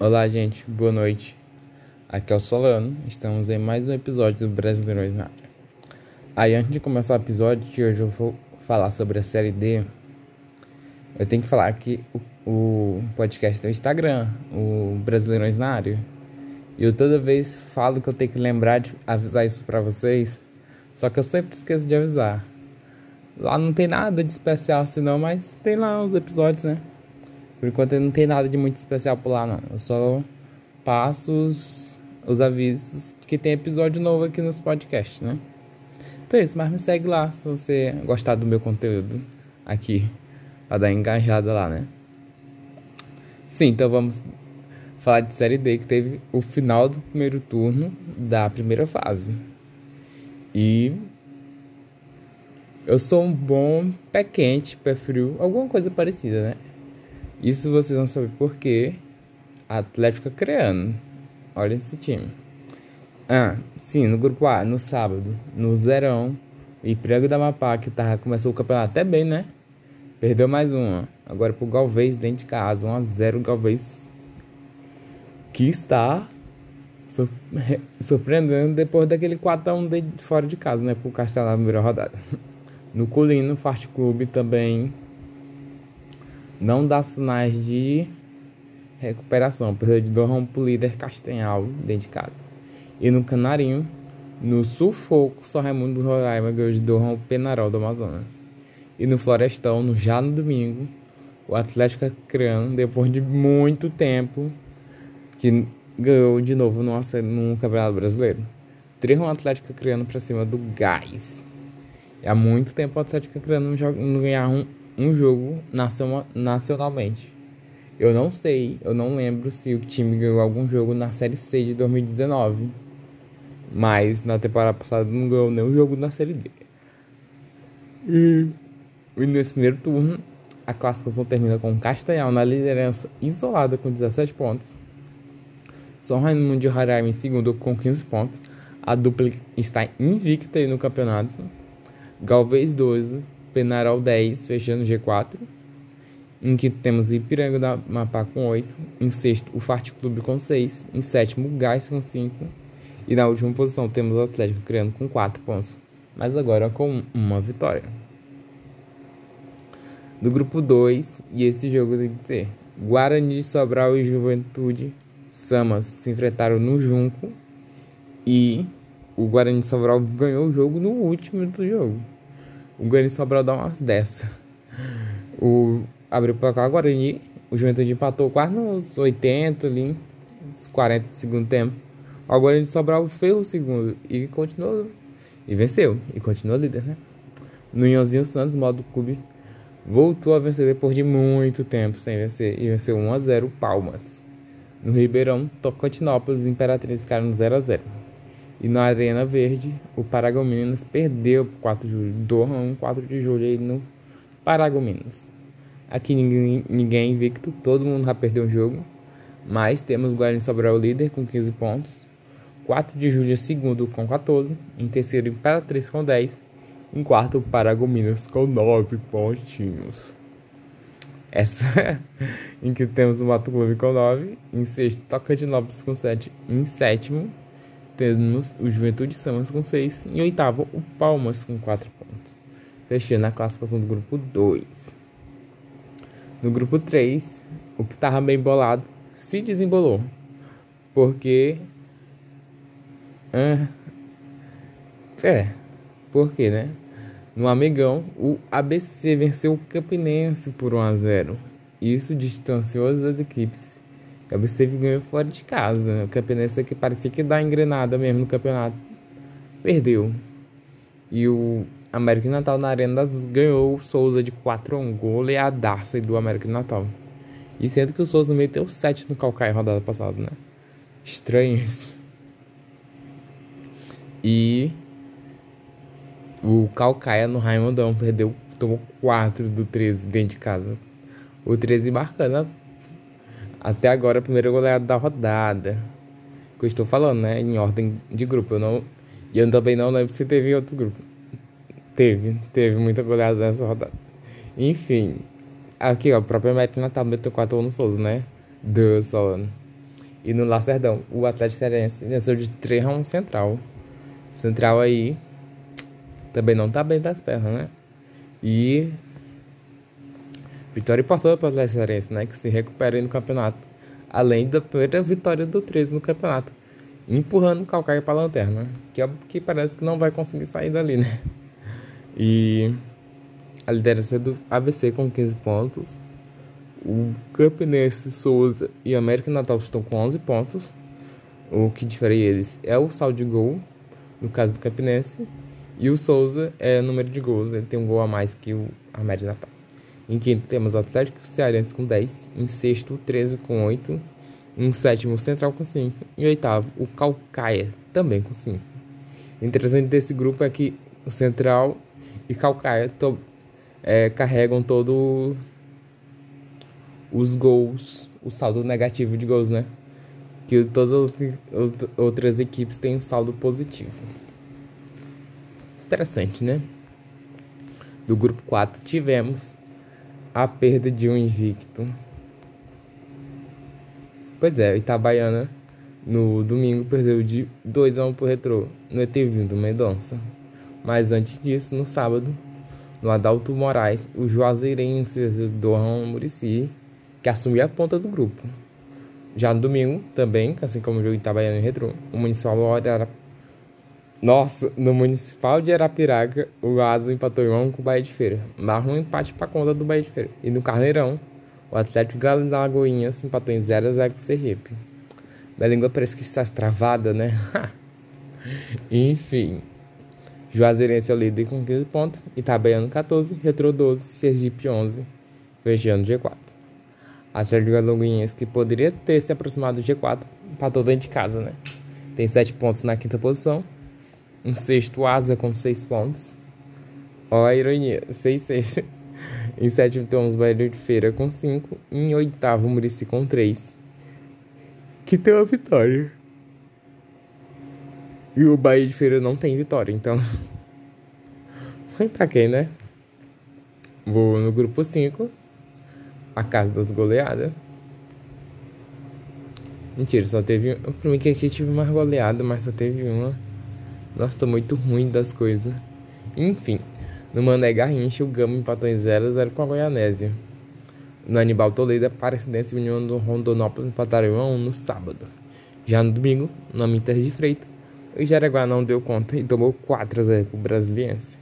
Olá, gente, boa noite. Aqui é o Solano, estamos em mais um episódio do Brasileirões na área. Aí, antes de começar o episódio, que hoje eu vou falar sobre a série D, eu tenho que falar que o, o podcast tem o Instagram, o Brasileirões na área. E eu toda vez falo que eu tenho que lembrar de avisar isso pra vocês, só que eu sempre esqueço de avisar. Lá não tem nada de especial assim não, mas tem lá os episódios, né? Por enquanto não tem nada de muito especial por lá não. Eu só passo os, os avisos que tem episódio novo aqui nos podcasts, né? Então é isso, mas me segue lá se você gostar do meu conteúdo aqui. Pra dar engajada lá, né? Sim, então vamos falar de Série D, que teve o final do primeiro turno da primeira fase. E eu sou um bom pé quente, pé frio, alguma coisa parecida, né? Isso vocês vão saber por quê. Atlético Creano. Olha esse time. Ah, sim, no grupo A, no sábado, no Zerão, Ipiranga da Mapá, que tava, começou o campeonato até bem, né? Perdeu mais uma. Agora pro Galvez dentro de casa, 1x0 Galvez. Que está surpreendendo depois daquele 4x1 de fora de casa, né? Pro Castelo na primeira rodada. No Colino, Fast Club também não dá sinais de recuperação. Perdeu de Dorrão pro líder Castanhal dentro de casa. E no Canarinho, no sufoco, só Raimundo do Roraima ganhou de Dorrão Penarol do Amazonas. E no Florestão, no, já no domingo, o Atlético Acreano, depois de muito tempo, que ganhou de novo no, no Campeonato Brasileiro. 3 um Atlético Acreano pra cima do Gás. Há muito tempo o Atlético Acreano não, não ganhar um, um jogo nacionalmente. Eu não sei, eu não lembro se o time ganhou algum jogo na Série C de 2019. Mas na temporada passada não ganhou nenhum jogo na Série D. E, nesse primeiro turno, a classificação termina com Castanhal na liderança isolada com 17 pontos. São Raimundo de Roraima em segundo com 15 pontos. A dupla está invicta no campeonato. Galvez 12, Penarol 10, fechando G4. Em que temos Ipiranga da Mapá com 8. Em sexto, o Fart Clube com 6. Em sétimo, o Gás com 5. E na última posição temos o Atlético criando com 4 pontos. Mas agora com uma vitória. Do grupo 2, e esse jogo tem que ter Guarani, Sobral e Juventude Samas se enfrentaram no Junco. E o Guarani Sobral ganhou o jogo no último do jogo. O Guarani Sobral dá umas dessa. O abriu para cá o Guarani, o Juventude empatou quase nos 80 ali, uns 40 do segundo tempo. O Guarani Sobral fez o segundo e continuou e venceu e continua líder, né? No Inhozinho Santos, modo clube, voltou a vencer depois de muito tempo sem vencer e venceu 1 a 0 Palmas. No Ribeirão, Tocantinópolis Imperatriz ficaram no 0 a 0. E na Arena Verde, o Paragominas perdeu por 4 de julho. Dohan 4 de julho aí no Paragominas. Aqui ninguém, ninguém invicto, todo mundo já perdeu o jogo. Mas temos Guarani Sobral líder com 15 pontos. 4 de julho segundo com 14. Em terceiro, Imperatriz com 10. Em quarto, Paragominas com 9 pontinhos. Essa em que temos o Mato Clube com 9. Em sexto, Tocantinópolis com 7. Em sétimo, temos o Juventude Samas com 6 e oitavo o Palmas com 4 pontos. Fechando a classificação do grupo 2. No grupo 3, o que estava bem bolado se desembolou. Porque. É. É. Por quê, né? No Amigão, o ABC venceu o Campinense por 1 a 0. Isso distanciou as duas equipes o ABC ganhou fora de casa. O Campinense que parecia que dá engrenada mesmo no campeonato. Perdeu. E o América Natal na Arena das Luzes ganhou o Souza de 4 a 1. Goleadaça do América Natal. E sendo que o Souza meteu 7 no Calcaia rodada passada, né? Estranho isso. E o Calcaia no Raimundão perdeu, tomou 4 do 13 dentro de casa. O 13 marcando até agora, a primeira goleada da rodada. Que eu estou falando, né? Em ordem de grupo. Eu não, e eu também não lembro se teve em outros grupos. Teve, teve muita goleada nessa rodada. Enfim. Aqui, ó, próprio América Natal meteu 4 no Souza, né? Deus falando. E no Lacerdão, o Atlético Cearense venceu de 3 a 1 Central. Central aí também não tá bem das pernas, né? E vitória importante para o Atlético Cearense, né? Que se recupera aí no campeonato. Além da primeira vitória do 13 no campeonato. Empurrando o Calcaia para a lanterna. Que é que parece que não vai conseguir sair dali, né? E a liderança do ABC com 15 pontos. O Campinense, Souza e América Natal estão com 11 pontos. O que difere eles é o saldo de gol, no caso do Campinense. E o Souza é número de gols, ele tem um gol a mais que o América Natal. Em quinto temos Atlético Cearense com 10. Em sexto, o 13 com 8. Em sétimo, o Central com 5. Em oitavo, o Calcaia também com 5. Interessante desse grupo é que o Central e Calcaia to, é, carregam todo os gols, o saldo negativo de gols, né? Que todas as outras equipes têm um saldo positivo. Interessante, né? Do grupo 4 tivemos a perda de um invicto. Pois é, Itabaiana no domingo perdeu de 2 a 1 por Retrô no ETV do Mendonça. Mas antes disso, no sábado, no Adalto Moraes, o Juazeirense do Murici que assumiu a ponta do grupo. Já no domingo, também, assim como o jogo Itabaiana e Retrô, o Municipal era nossa, no Municipal de Arapiraca, o Asa empatou em 1 com o Bahia de Feira. Mas um empate para conta do Bahia de Feira. E no Carneirão, o Atlético Galo da Lagoinha empatou em 0 a 0 com o Sergipe. Minha língua parece que está travada, né? Enfim. Juazeirense é o líder com 15 pontos. Itabaiano 14, Retro 12, Sergipe 11. Fechando G4. Atlético Alagoinhas, que poderia ter se aproximado do G4, empatou dentro de casa, né? Tem 7 pontos na quinta posição. Em sexto, Asa com 6 pontos. Ó a ironia, 6, 6. em sétimo, temos Bahia de Feira com 5. Em oitavo, Murici com 3. Que tem uma vitória. E o Bahia de Feira não tem vitória, então. Foi pra quem, né? Vou no grupo 5. A casa das goleadas. Mentira, só teve. Pra mim que aqui tive mais goleada, mas só teve uma. Nossa, tô muito ruim das coisas. Enfim, no Mané Garrincha, o Gama empatou em 0x0 com a Goianésia. No Anibal Toledo, a Aparecidense e União do Rondonópolis empataram 1x1 no sábado. Já no domingo, no Aminter de Freitas, o Jaraguá não deu conta e tomou 4x0 pro Brasiliense.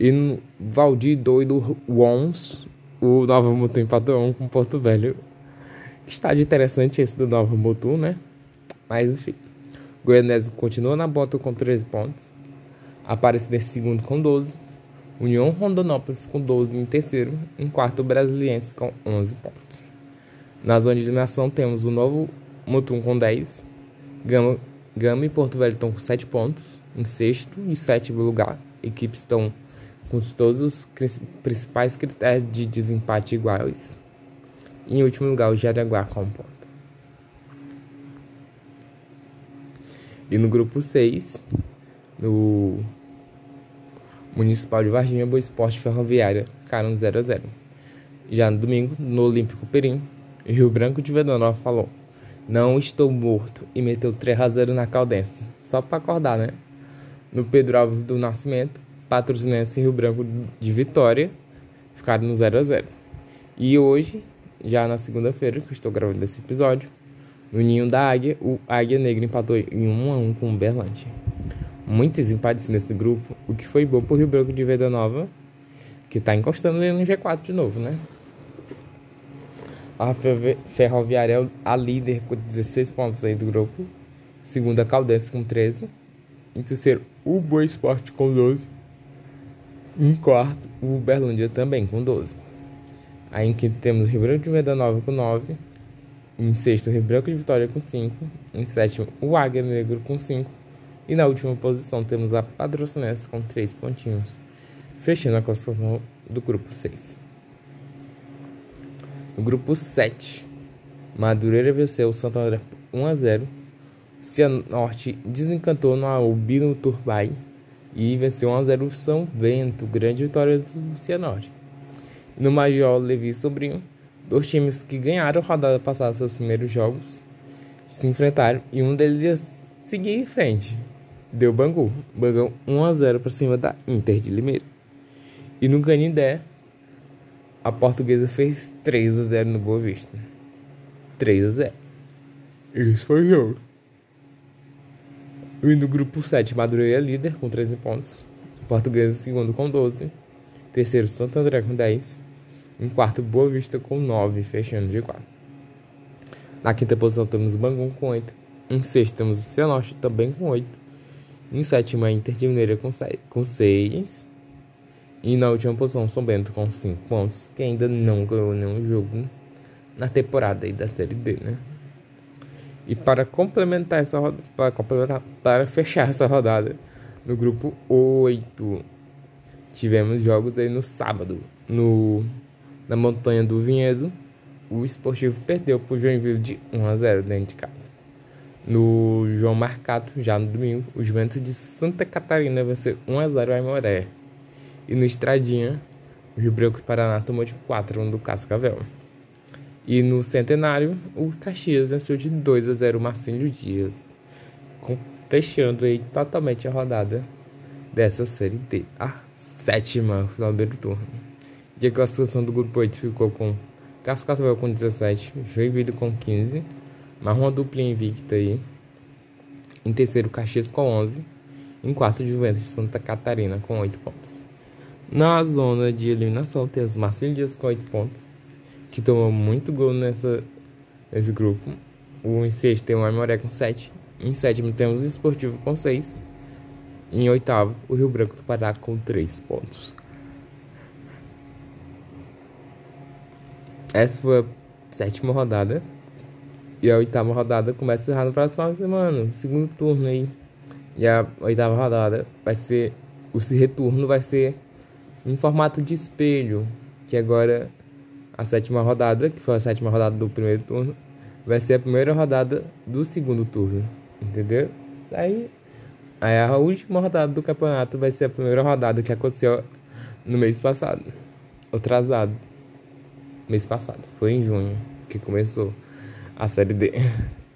E no Valdir Doido Wons, o Nova Mutu empatou 1 com Porto Velho. Estádio interessante esse do Nova Mutu, né? Mas enfim. Goianese continua na bota com 13 pontos. Aparecidense segundo com 12. União Rondonópolis com 12 em terceiro. Em quarto, o Brasiliense com 11 pontos. Na zona de eliminação temos o Novo Mutum com 10. Gama, Gama e Porto Velho estão com 7 pontos. Em sexto e sétimo lugar. Equipes estão com todos os principais critérios de desempate iguais. Em último lugar, o Jaraguá com um ponto. E no grupo 6, no Municipal de Varginha, Boa Esporte Ferroviária, ficaram 0 a 0 Já no domingo, no Olímpico Perim, Rio Branco de Vedanova falou: Não estou morto e meteu 3 a 0 na Caldense. Só para acordar, né? No Pedro Alves do Nascimento, Patrocinense e Rio Branco de Vitória ficaram no 0 a 0 E hoje, já na segunda-feira, que estou gravando esse episódio, no ninho da Águia, o Águia Negra empatou em 1 a 1 com o Berlândia. Muitos empates nesse grupo, o que foi bom pro Rio Branco de Veda Nova, que tá encostando ali no G4 de novo, né? A Ferroviária é a líder com 16 pontos aí do grupo. Segunda, Caldense com 13. Em terceiro, o Boa Esporte com 12. Em quarto, o Uberlândia também com 12. Aí em quinto temos o Rio Branco de Veda Nova com 9. Em sexto, o Rio Branco de Vitória com 5. Em sétimo, o Águia Negro com 5. E na última posição temos a Patrocinense com 3 pontinhos. Fechando a classificação do grupo 6. No grupo 7, Madureira venceu o Santo André 1 a 0. Cianorte desencantou no Albino Turbay e venceu 1 a 0 o São Bento, grande vitória do Cianorte. No Major Levi Sobrinho, Dois times que ganharam a rodada passada seus primeiros jogos se enfrentaram e um deles ia seguir em frente. Deu Bangu. Bangu 1x0 para cima da Inter de Limeira. E no Canindé, a portuguesa fez 3x0 no Boa Vista. 3x0. Isso foi o jogo. E no grupo 7, Madureira é líder com 13 pontos. Portuguesa segundo com 12. Terceiro, Santo André com 10. Em quarto, Boa Vista com 9, fechando de 4. Na quinta posição temos o Bangu com 8. Em sexto temos o Cianorte também com 8. Em sétima, Inter de Mineira com 6. E na última posição, São Bento com 5 pontos, que ainda não ganhou nenhum jogo na temporada aí da Série D, né? E para complementar essa rodada, para, complementar, para fechar essa rodada, no grupo 8, tivemos jogos aí no sábado. No, na Montanha do Vinhedo, o Esportivo perdeu para o Joinville de 1 a 0 dentro de casa. No João Marcato, já no domingo, o Juventus de Santa Catarina venceu 1 a 0 a Aimoré. E no Estradinha, o Rio Branco e Paraná tomou de 4 do Cascavel. E no Centenário, o Caxias venceu de 2 a 0 o Marcinho Dias, fechando aí totalmente a rodada dessa Série D. A sétima final do turno. E a classificação do grupo 8 ficou com Cascavel com 17, Joinville com 15, mais uma dupla invicta aí. Em terceiro, Caxias com 11. Em quarto, Juventus de Santa Catarina com 8 pontos. Na zona de eliminação, temos Marcelo Dias com 8 pontos que tomou muito gol nessa, nesse grupo. O em sexto tem o Aimoré com 7. Em sétimo temos o Esportivo com 6. Em oitavo, o Rio Branco do Pará com 3 pontos. Essa foi a sétima rodada. E a oitava rodada começa já no próximo semana, segundo turno aí. E a oitava rodada vai ser. O retorno vai ser em formato de espelho. Que agora a sétima rodada, que foi a sétima rodada do primeiro turno, vai ser a primeira rodada do segundo turno. Entendeu? Aí, aí a última rodada do campeonato vai ser a primeira rodada que aconteceu no mês passado. Atrasado. Mês passado. Foi em junho que começou a série D.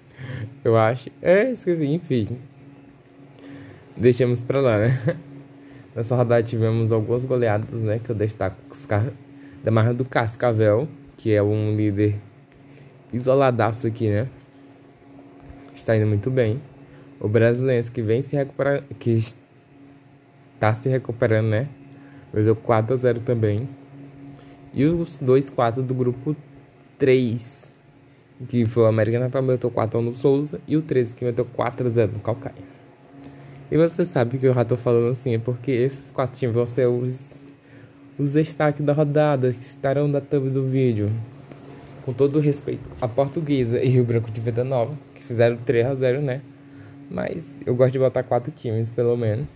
Eu acho. É, esqueci, enfim. Deixamos pra lá, né? Nessa rodada tivemos algumas goleadas, né? Que eu destaco da marca do Cascavel, que é um líder isoladaço aqui, né? Está indo muito bem. O brasileiro que vem se recuperar, que está se recuperando, né? Veio 4 a 0 também. E os dois 4 do grupo 3, que foi o América Natal, meteu 4 a 1 no Souza, e o 13 que meteu 4 a 0 no Calcaia. E você sabe que eu já tô falando assim, é porque esses quatro times vão ser os os destaques da rodada que estarão na thumb do vídeo. Com todo o respeito a Portuguesa e Rio Branco de Venda Nova, que fizeram 3 a 0 né? Mas eu gosto de botar quatro times, pelo menos.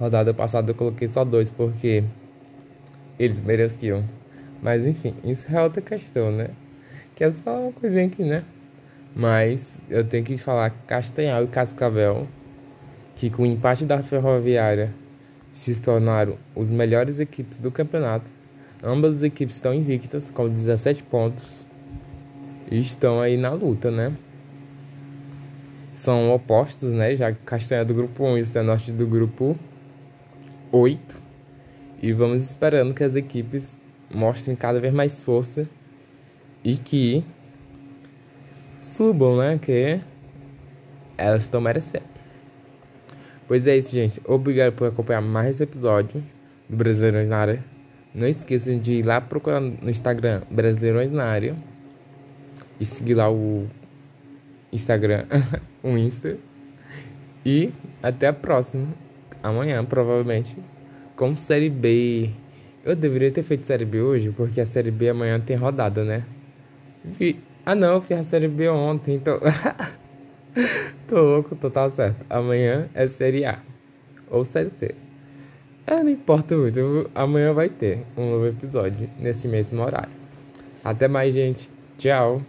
Rodada passada eu coloquei só dois, porque eles mereciam. Mas enfim, isso é outra questão, né? Que é só uma coisinha aqui, né? Mas eu tenho que falar Castanhal e Cascavel, que com o empate da Ferroviária se tornaram os melhores equipes do campeonato. Ambas as equipes estão invictas com 17 pontos e estão aí na luta, né? São opostos, né? Já que Castanha é do grupo 1 e o Cianorte do grupo 8. E vamos esperando que as equipes mostrem cada vez mais força e que subam, né? Que elas estão merecendo. Pois é isso, gente. Obrigado por acompanhar mais esse episódio do Brasileirões na Área. Não esqueçam de ir lá procurar no Instagram Brasileirões na Área e seguir lá o Instagram, o Insta. E até a próxima. Amanhã, provavelmente, com Série B. Eu deveria ter feito Série B hoje, porque a Série B amanhã tem rodada, né? Ah, não, eu fiz a Série B ontem, então. tô louco, total certo. Amanhã é Série A ou Série C. É, não importa muito. Amanhã vai ter um novo episódio nesse mesmo horário. Até mais, gente. Tchau.